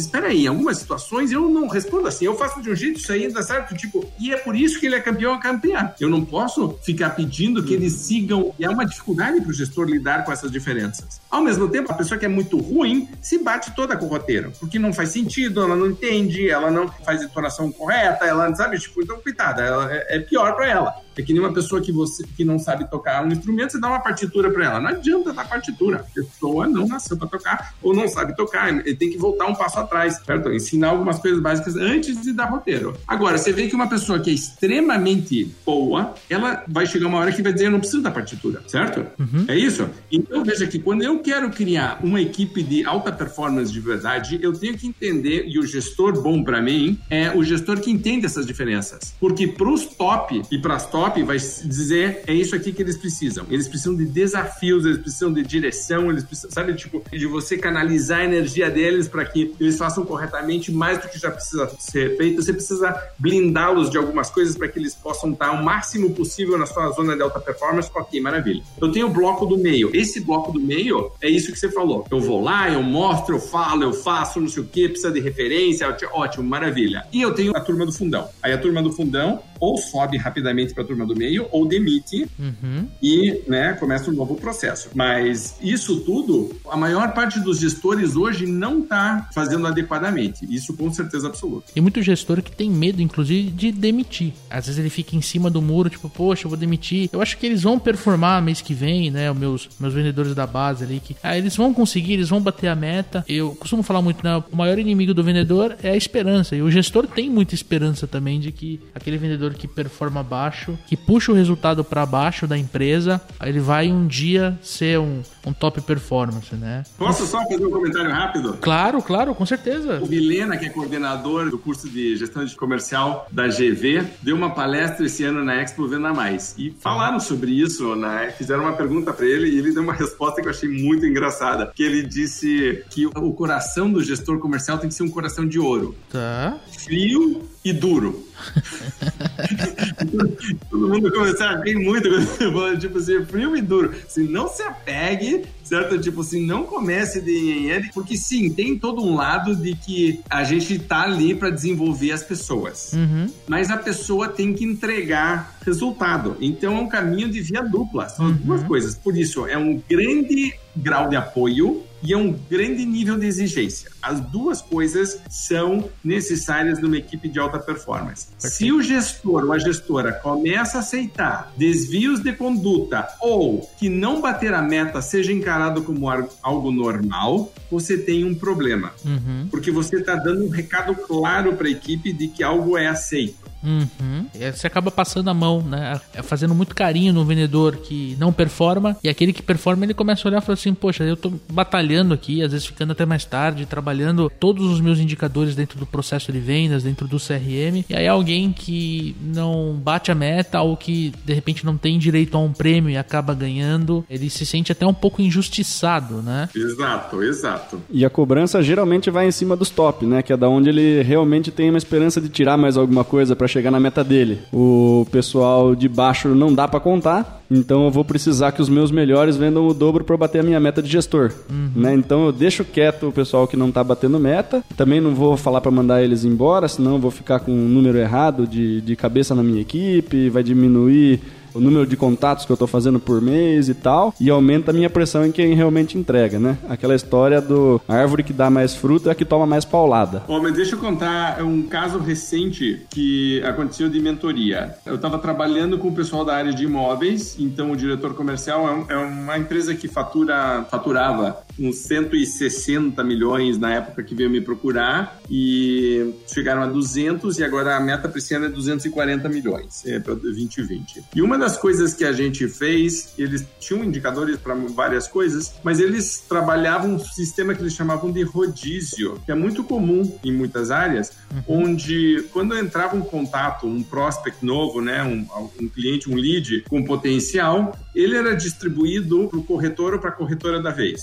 Espera aí, em algumas situações eu não respondo assim, eu faço de um jeito, isso aí dá certo. Tipo, e é por isso que ele é campeão a campeã. Eu não posso ficar pedindo que eles sigam. E é uma dificuldade para o gestor lidar com essas diferenças. Ao mesmo tempo, a pessoa que é muito ruim se bate toda com o roteiro, porque não faz sentido, ela não entende, ela não faz a entonação correta, ela não sabe, tipo, então, coitada, ela, é, é pior para ela. É que nem uma pessoa que você que não sabe tocar um instrumento, você dá uma partitura para ela. Não adianta dar partitura. A pessoa não nasceu para tocar ou não sabe tocar. Ele tem que voltar um passo atrás, certo? Ensinar algumas coisas básicas antes de dar roteiro. Agora, você vê que uma pessoa que é extremamente boa, ela vai chegar uma hora que vai dizer: eu não preciso da partitura, certo? Uhum. É isso? Então, veja que quando eu quero criar uma equipe de alta performance de verdade, eu tenho que entender, e o gestor bom para mim é o gestor que entende essas diferenças. Porque para os top e para as top, vai dizer é isso aqui que eles precisam. Eles precisam de desafios, eles precisam de direção, eles precisam, sabe, tipo, de você canalizar a energia deles para que eles façam corretamente mais do que já precisa ser feito. Você precisa blindá-los de algumas coisas para que eles possam estar o máximo possível na sua zona de alta performance. Ok, maravilha. Eu tenho o bloco do meio. Esse bloco do meio é isso que você falou. Eu vou lá, eu mostro, eu falo, eu faço, não sei o que, precisa de referência, ótimo, maravilha. E eu tenho a turma do fundão. Aí a turma do fundão ou sobe rapidamente para a turma do meio ou demite uhum. e né, começa um novo processo. Mas isso tudo, a maior parte dos gestores hoje não está fazendo adequadamente. Isso com certeza absoluta. Tem muito gestor que tem medo, inclusive, de demitir. Às vezes ele fica em cima do muro, tipo, poxa, eu vou demitir. Eu acho que eles vão performar mês que vem, né? Os meus, meus vendedores da base ali, que ah, eles vão conseguir, eles vão bater a meta. Eu costumo falar muito, né? O maior inimigo do vendedor é a esperança. E o gestor tem muita esperança também de que aquele vendedor que performa baixo, que puxa o resultado para baixo da empresa, ele vai um dia ser um, um top performance, né? Posso só fazer um comentário rápido? Claro, claro, com certeza. O Vilena, que é coordenador do curso de gestão de comercial da GV, deu uma palestra esse ano na Expo Venda Mais. E falaram sobre isso, né? Fizeram uma pergunta para ele e ele deu uma resposta que eu achei muito engraçada. Que ele disse que o coração do gestor comercial tem que ser um coração de ouro. Tá. Frio e duro. Todo mundo começou a rir muito quando você falou, tipo assim, frio e duro. Se não se apegue, certo? Tipo assim, não comece de nhenhenhe, porque sim, tem todo um lado de que a gente tá ali para desenvolver as pessoas. Uhum. Mas a pessoa tem que entregar resultado. Então é um caminho de via dupla. São duas coisas. Por isso, é um grande grau de apoio e é um grande nível de exigência. As duas coisas são necessárias numa equipe de alta performance. Se o gestor ou a gestora começa a aceitar desvios de conduta ou que não bater a meta seja encarado como ar- algo normal, você tem um problema. Uhum. Porque você está dando um recado claro para a equipe de que algo é aceito. Uhum. Você acaba passando a mão, né? É, Fazendo muito carinho no vendedor que não performa. E aquele que performa, ele começa a olhar e fala assim: Poxa, eu tô batalhando aqui, às vezes ficando até mais tarde, trabalhando todos os meus indicadores dentro do processo de vendas, dentro do CRM. E aí alguém que não bate a meta ou que de repente não tem direito a um prêmio e acaba ganhando, ele se sente até um pouco injustiçado, né? Exato, exato. E a cobrança geralmente vai em cima dos top, né? Que é da onde ele realmente tem uma esperança de tirar mais alguma coisa para chegar na meta dele. O pessoal de baixo não dá para contar, então eu vou precisar que os meus melhores vendam o dobro para bater a minha meta de gestor, né? Então eu deixo quieto o pessoal que não tá batendo meta. Também não vou falar para mandar eles embora, senão eu vou ficar com um número errado de, de cabeça na minha equipe, vai diminuir o número de contatos que eu tô fazendo por mês e tal, e aumenta a minha pressão em quem realmente entrega, né? Aquela história do árvore que dá mais fruto é a que toma mais paulada. Ó, mas deixa eu contar um caso recente que aconteceu de mentoria. Eu estava trabalhando com o pessoal da área de imóveis, então o diretor comercial é, é uma empresa que fatura, faturava uns 160 milhões na época que veio me procurar e chegaram a 200 e agora a meta para esse ano é 240 milhões é, para 2020. E uma das coisas que a gente fez, eles tinham indicadores para várias coisas, mas eles trabalhavam um sistema que eles chamavam de rodízio, que é muito comum em muitas áreas, onde quando entrava um contato, um prospect novo, né, um, um cliente, um lead com potencial, ele era distribuído para o corretor ou para a corretora da vez.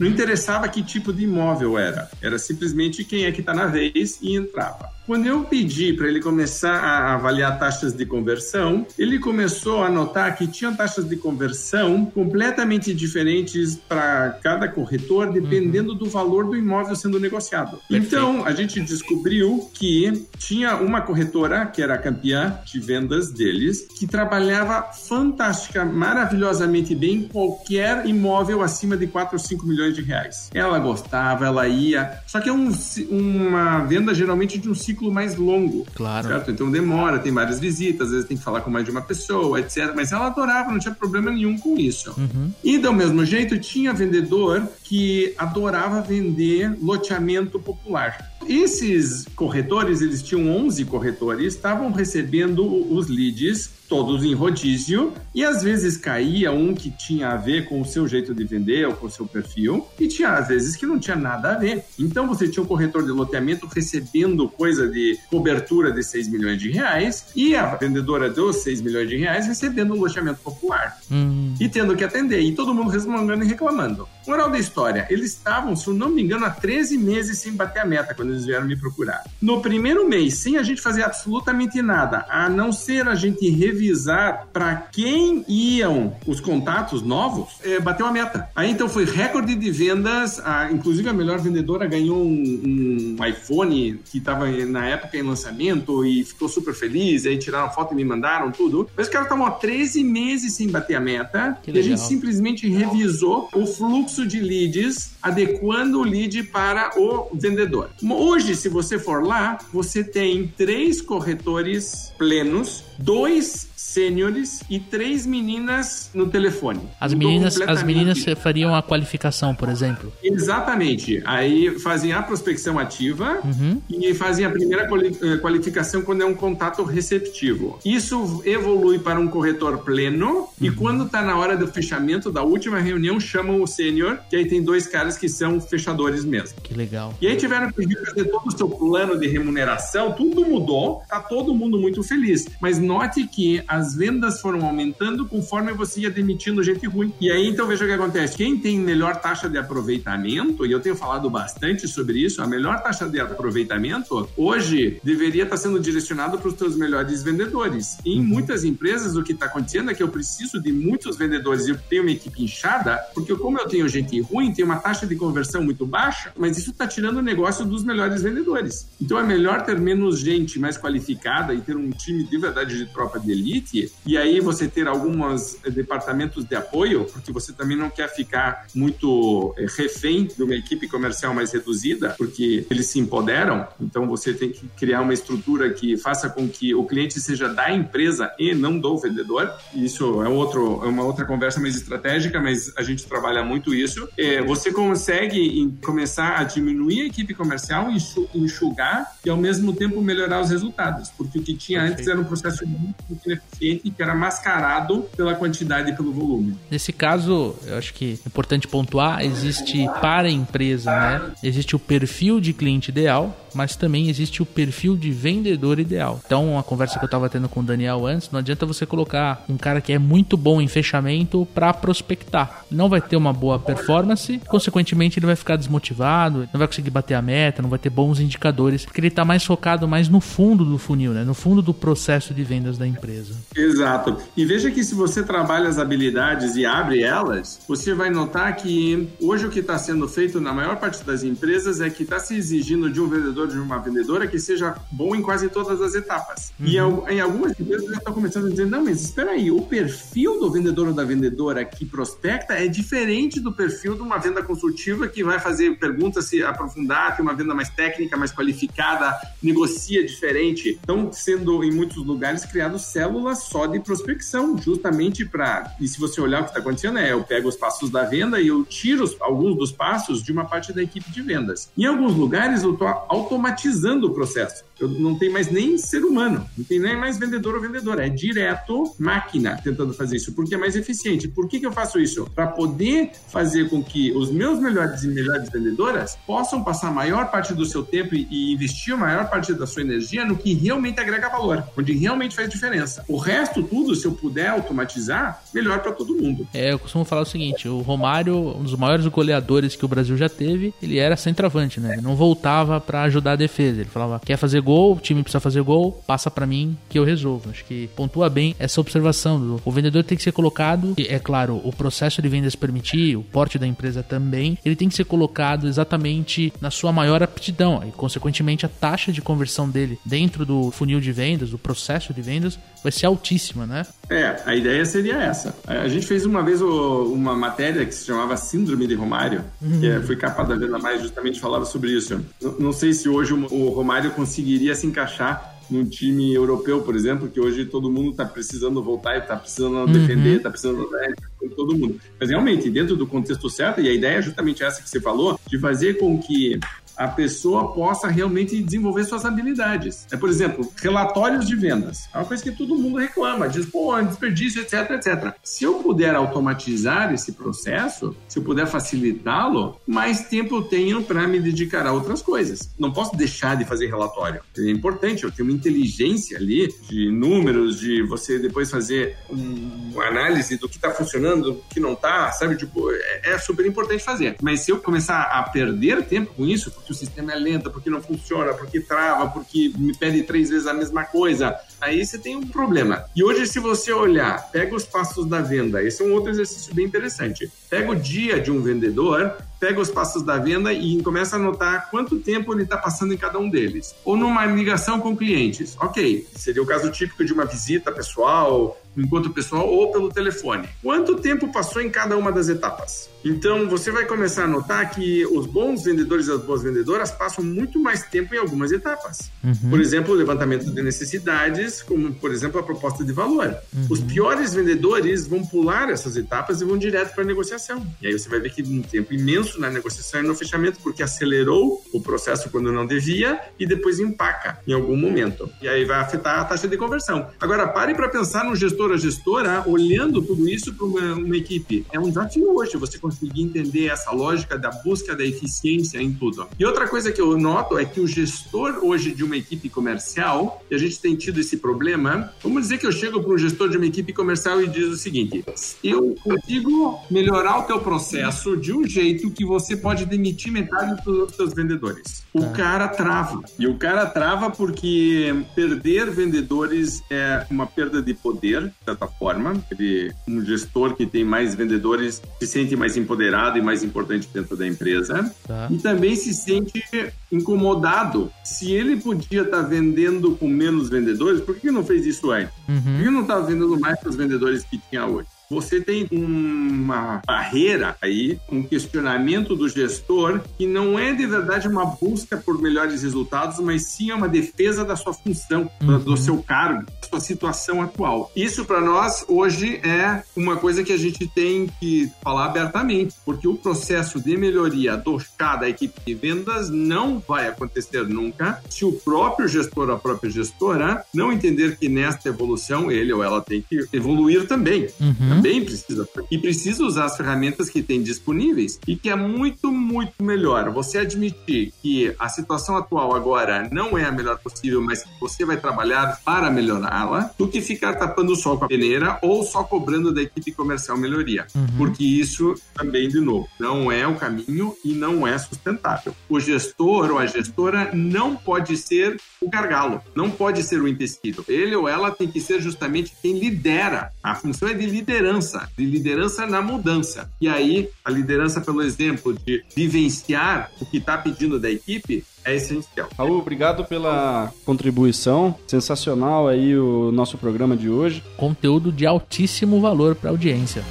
Não interessava que tipo de imóvel era, era simplesmente quem é que está na vez e entrava. Quando eu pedi para ele começar a avaliar taxas de conversão, ele começou a notar que tinha taxas de conversão completamente diferentes para cada corretor, dependendo do valor do imóvel sendo negociado. Então, a gente descobriu que tinha uma corretora, que era a campeã de vendas deles, que trabalhava fantástica, maravilhosamente bem qualquer imóvel acima de 4 ou 5 milhões de reais. Ela gostava, ela ia. Só que é um uma venda geralmente de um ciclo mais longo. Claro. Certo? Então demora, tem várias visitas, às vezes tem que falar com mais de uma pessoa, etc. Mas ela adorava, não tinha problema nenhum com isso. E do mesmo jeito, tinha vendedor que adorava vender loteamento popular. Esses corretores, eles tinham 11 corretores, estavam recebendo os leads todos em rodízio e às vezes caía um que tinha a ver com o seu jeito de vender ou com o seu perfil e tinha às vezes que não tinha nada a ver. Então você tinha um corretor de loteamento recebendo coisa de cobertura de 6 milhões de reais e a vendedora dos 6 milhões de reais recebendo um loteamento popular Hum, e tendo que atender, e todo mundo resmungando e reclamando. Moral da história, eles estavam, se eu não me engano, há 13 meses sem bater a meta quando eles vieram me procurar. No primeiro mês, sem a gente fazer absolutamente nada, a não ser a gente revisar para quem iam os contatos novos, é, bateu a meta. Aí então foi recorde de vendas, a- inclusive a melhor vendedora ganhou um, um iPhone que estava na época em lançamento e ficou super feliz, aí tiraram foto e me mandaram tudo. Mas os caras estavam há 13 meses sem bater a meta Que e a gente legal. simplesmente revisou o fluxo de leads, adequando o lead para o vendedor. Hoje, se você for lá, você tem três corretores plenos, dois sêniores e três meninas no telefone. As Mudou meninas, as meninas fariam a qualificação, por exemplo. Exatamente. Aí fazem a prospecção ativa Uhum. e fazem a primeira eh, qualificação quando é um contato receptivo. Isso evolui para um corretor pleno e quando está na hora do fechamento da última reunião, chamam o sênior, que aí tem dois caras que são fechadores mesmo. Que legal. E aí tiveram que fazer todo o seu plano de remuneração, tudo mudou, tá todo mundo muito feliz. Mas note que as vendas foram aumentando conforme você ia demitindo gente ruim. E aí, então, veja o que acontece. Quem tem melhor taxa de aproveitamento, e eu tenho falado bastante sobre isso, a melhor taxa de aproveitamento hoje deveria estar sendo direcionado para os seus melhores vendedores. E em muitas empresas, o que está acontecendo é que eu preciso de muitos vendedores e eu tenho uma equipe inchada, porque como eu tenho gente ruim, tem uma taxa de conversão muito baixa, mas isso está tirando o negócio dos melhores vendedores. Então é melhor ter menos gente mais qualificada e ter um time de verdade de tropa de elite, e aí você ter alguns eh, departamentos de apoio, porque você também não quer ficar muito eh, refém de uma equipe comercial mais reduzida, porque eles se empoderam, então você tem que criar uma estrutura que faça com que o cliente seja da empresa e não do vendedor. Isso é, outro, é uma outra conversa mais estratégica, mas a gente trabalha muito isso. É, você consegue começar a diminuir a equipe comercial, enxugar e ao mesmo tempo melhorar os resultados, porque o que tinha antes era um processo muito ineficiente que era mascarado pela quantidade e pelo volume. Nesse caso, eu acho que é importante pontuar, existe para a empresa, né? Existe o perfil de cliente ideal, mas também existe o perfil de vendedor ideal. Então, a conversa que eu estava tendo com o Daniel antes, não adianta você colocar um cara que é muito bom em fechamento para prospectar. Não vai ter uma boa performance, consequentemente ele vai ficar desmotivado, não vai conseguir bater a meta, não vai ter bons indicadores, porque ele está mais focado mais no fundo do funil, né? no fundo do processo de vendas da empresa. Exato. E veja que se você trabalha as habilidades e abre elas, você vai notar que hoje o que está sendo feito na maior parte das empresas é que está se exigindo de um vendedor de uma vendedora que seja bom em quase todas as etapas. Uhum. E em algumas empresas já estão começando a dizer, não, mas espera aí, o perfil do vendedor ou da vendedora que prospecta é diferente do perfil de uma venda consultiva que vai fazer perguntas, se aprofundar, tem uma venda mais técnica, mais qualificada, negocia diferente. Estão sendo, em muitos lugares, criados células só de prospecção, justamente para... E se você olhar o que está acontecendo, é eu pego os passos da venda e eu tiro alguns dos passos de uma parte da equipe de vendas. Em alguns lugares, eu estou automatizando o processo. Eu não tenho mais nem ser humano, não tem nem mais vendedor ou vendedora, é direto máquina tentando fazer isso, porque é mais eficiente. Por que, que eu faço isso? Para poder fazer com que os meus melhores e melhores vendedoras possam passar a maior parte do seu tempo e investir a maior parte da sua energia no que realmente agrega valor, onde realmente faz diferença. O resto tudo, se eu puder automatizar, melhor para todo mundo. É, eu costumo falar o seguinte: o Romário, um dos maiores goleadores que o Brasil já teve, ele era centroavante, né? Ele não voltava para ajudar a defesa. Ele falava: quer fazer gol, o time precisa fazer gol, passa para mim que eu resolvo. Acho que pontua bem essa observação. O vendedor tem que ser colocado, é claro, o processo de vendas permitir, o porte da empresa também, ele tem que ser colocado exatamente na sua maior aptidão e, consequentemente, a taxa de conversão dele dentro do funil de vendas, do processo de vendas, vai ser altíssima, né? É, a ideia seria essa. A gente fez uma vez uma matéria que se chamava Síndrome de Romário, uhum. que é, foi capa da Venda Mais, justamente falava sobre isso. Não sei se hoje o Romário conseguiria se encaixar num time europeu, por exemplo, que hoje todo mundo está precisando voltar e está precisando uhum. defender, está precisando né, todo mundo. Mas realmente, dentro do contexto certo, e a ideia é justamente essa que você falou, de fazer com que a pessoa possa realmente desenvolver suas habilidades. É, por exemplo, relatórios de vendas. É uma coisa que todo mundo reclama, diz, pô, é desperdício, etc, etc. Se eu puder automatizar esse processo, se eu puder facilitá-lo, mais tempo eu tenho para me dedicar a outras coisas. Não posso deixar de fazer relatório. É importante, eu tenho uma inteligência ali de números, de você depois fazer uma análise do que está funcionando, do que não está, sabe? Tipo, é, é super importante fazer. Mas se eu começar a perder tempo com isso, o sistema é lento, porque não funciona, porque trava, porque me pede três vezes a mesma coisa. Aí você tem um problema. E hoje, se você olhar, pega os passos da venda, esse é um outro exercício bem interessante. Pega o dia de um vendedor, pega os passos da venda e começa a notar quanto tempo ele está passando em cada um deles. Ou numa ligação com clientes. Ok, seria o caso típico de uma visita pessoal, encontro pessoal ou pelo telefone. Quanto tempo passou em cada uma das etapas? Então, você vai começar a notar que os bons vendedores e as boas vendedoras passam muito mais tempo em algumas etapas. Uhum. Por exemplo, o levantamento de necessidades, como, por exemplo, a proposta de valor. Uhum. Os piores vendedores vão pular essas etapas e vão direto para a negociação. E aí você vai ver que um tempo imenso na negociação e no fechamento, porque acelerou o processo quando não devia e depois empaca em algum momento. E aí vai afetar a taxa de conversão. Agora, pare para pensar no gestor ou gestora olhando tudo isso para uma, uma, equipe. É um desafio hoje você conseguir entender essa lógica da busca da eficiência em tudo. E outra coisa que eu noto é que o gestor hoje de uma equipe comercial, e a gente tem tido esse problema, vamos dizer que eu chego para um gestor de uma equipe comercial e diz o seguinte: eu consigo melhorar o teu processo de um jeito que você pode demitir metade dos seus vendedores. O é. cara trava. E o cara trava porque perder vendedores é uma perda de poder, de certa forma. Ele, um gestor que tem mais vendedores se sente mais empoderado e mais importante dentro da empresa. Tá. E também se sente incomodado. Se ele podia estar tá vendendo com menos vendedores, por que não fez isso antes? Uhum. Por que não está vendendo mais para os vendedores que tinha hoje? Você tem uma barreira aí, um questionamento do gestor que não é de verdade uma busca por melhores resultados, mas sim é uma defesa da sua função, uhum. do seu cargo, da sua situação atual. Isso para nós hoje é uma coisa que a gente tem que falar abertamente, porque o processo de melhoria do chá da equipe de vendas não vai acontecer nunca se o próprio gestor a própria gestora não entender que nesta evolução ele ou ela tem que evoluir também. Uhum também precisa. E precisa usar as ferramentas que tem disponíveis e que é muito, muito melhor você admitir que a situação atual agora não é a melhor possível, mas que você vai trabalhar para melhorá-la, do que ficar tapando o sol com a peneira ou só cobrando da equipe comercial melhoria. Uhum. Porque isso também, de novo, não é o caminho e não é sustentável. O gestor ou a gestora não pode ser o gargalo, não pode ser o empecilho. Ele ou ela tem que ser justamente quem lidera. A função é de liderança liderança, de liderança na mudança. E aí, a liderança pelo exemplo de vivenciar o que está pedindo da equipe é essencial. Raul, obrigado pela contribuição. Sensacional aí o nosso programa de hoje. Conteúdo de altíssimo valor para a audiência.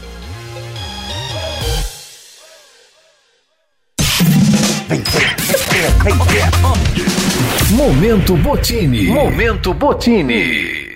Momento Botini. Momento Botini.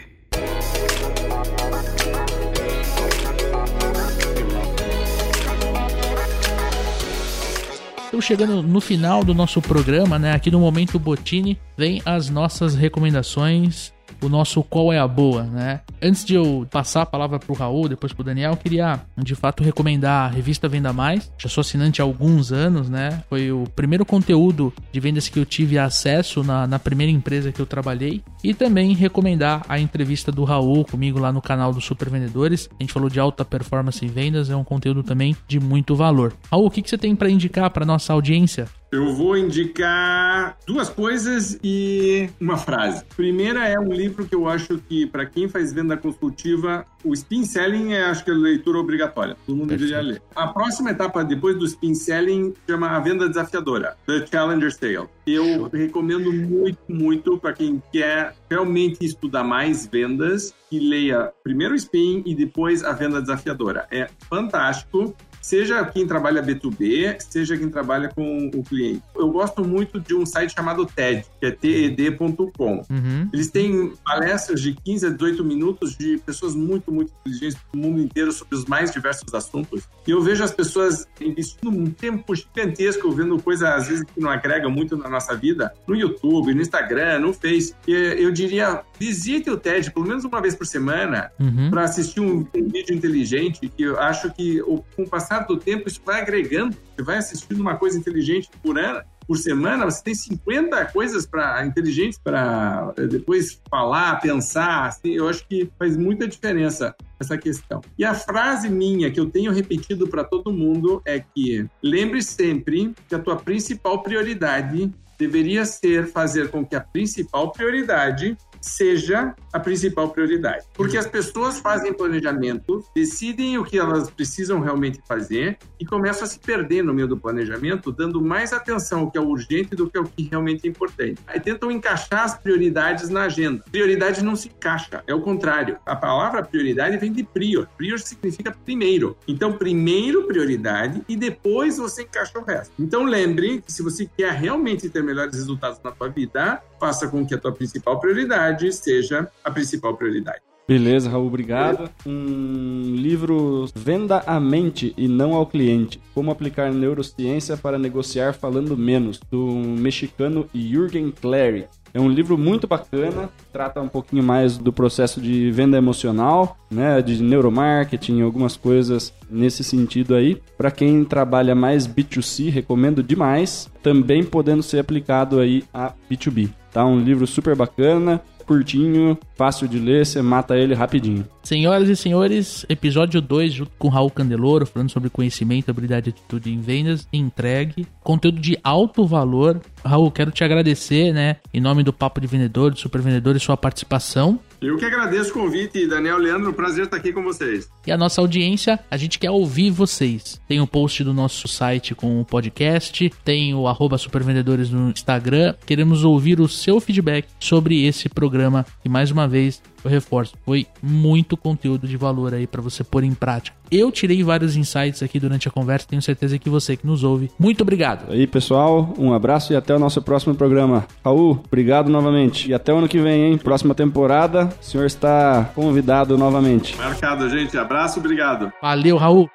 Estamos chegando no final do nosso programa, né? Aqui no Momento Botini, vem as nossas recomendações o nosso qual é a boa, né? Antes de eu passar a palavra pro Raul, depois pro Daniel, eu queria de fato recomendar a revista Venda Mais. Já sou assinante há alguns anos, né? Foi o primeiro conteúdo de vendas que eu tive acesso na, na primeira empresa que eu trabalhei. E também recomendar a entrevista do Raul comigo lá no canal do Super Vendedores. A gente falou de alta performance em vendas, é um conteúdo também de muito valor. Raul, o que, que você tem para indicar para nossa audiência? Eu vou indicar duas coisas e uma frase. Primeira é um livro que eu acho que, para quem faz venda consultiva, o spin selling é, acho que, é leitura obrigatória. Todo mundo deveria ler. A próxima etapa, depois do spin selling, chama a venda desafiadora, The Challenger Sale. Eu recomendo muito, muito para quem quer realmente estudar mais vendas, que leia primeiro o spin e depois a venda desafiadora. É fantástico seja quem trabalha B2B, seja quem trabalha com o cliente. Eu gosto muito de um site chamado TED, que é ted.com. Uhum. Eles têm palestras de 15 a 18 minutos de pessoas muito, muito inteligentes do mundo inteiro sobre os mais diversos assuntos. E eu vejo as pessoas investindo um tempo gigantesco vendo coisas, às vezes, que não agregam muito na nossa vida, no YouTube, no Instagram, no Face. E eu diria, visite o TED pelo menos uma vez por semana uhum. para assistir um, um, vídeo inteligente, que eu acho que com o passar do tempo isso vai agregando. Você vai assistindo uma coisa inteligente por ano, por semana, você tem 50 coisas para inteligentes para eh, depois falar, pensar. Assim, eu acho que faz muita diferença essa questão. E a frase minha que eu tenho repetido para todo mundo é que lembre sempre que a tua principal prioridade deveria ser fazer com que a principal prioridade seja a principal prioridade. Porque as pessoas fazem planejamento, decidem o que elas precisam realmente fazer e começam a se perder no meio do planejamento, dando mais atenção ao que é urgente do que ao que realmente é importante. Aí tentam encaixar as prioridades na agenda. Prioridade não se encaixa, é o contrário. A palavra prioridade vem de prior. Prior significa primeiro. Então, primeiro prioridade e depois você encaixa o resto. Então, lembre que se você quer realmente ter melhores resultados na sua vida, faça com que a tua principal prioridade seja a principal prioridade. Beleza, Raul, obrigado. Um livro Venda à Mente e Não ao Cliente. Como aplicar neurociência para negociar falando menos, do mexicano Jürgen Clary. É um livro muito bacana, trata um pouquinho mais do processo de venda emocional, né, de neuromarketing, algumas coisas nesse sentido aí. Para quem trabalha mais B2C, recomendo demais, também podendo ser aplicado aí a B2B. Tá um livro super bacana, curtinho, fácil de ler, você mata ele rapidinho. Senhoras e senhores, episódio 2, junto com Raul Candeloro, falando sobre conhecimento, habilidade e atitude em vendas, entregue. Conteúdo de alto valor. Raul, quero te agradecer, né, em nome do Papo de Vendedor, do Super Vendedor, sua participação. Eu que agradeço o convite, Daniel Leandro, prazer estar aqui com vocês. E a nossa audiência, a gente quer ouvir vocês. Tem o um post do nosso site com o podcast, tem o arroba supervendedores no Instagram. Queremos ouvir o seu feedback sobre esse programa. E mais uma vez, eu reforço, foi muito conteúdo de valor aí para você pôr em prática. Eu tirei vários insights aqui durante a conversa, tenho certeza que você que nos ouve. Muito obrigado. Aí, pessoal, um abraço e até o nosso próximo programa. Raul, obrigado novamente. E até o ano que vem, hein? Próxima temporada, o senhor está convidado novamente. Marcado, gente. Abraço, obrigado. Valeu, Raul.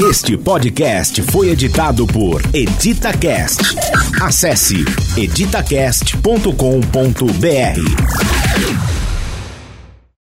Este podcast foi editado por EditaCast. Acesse editacast.com.br.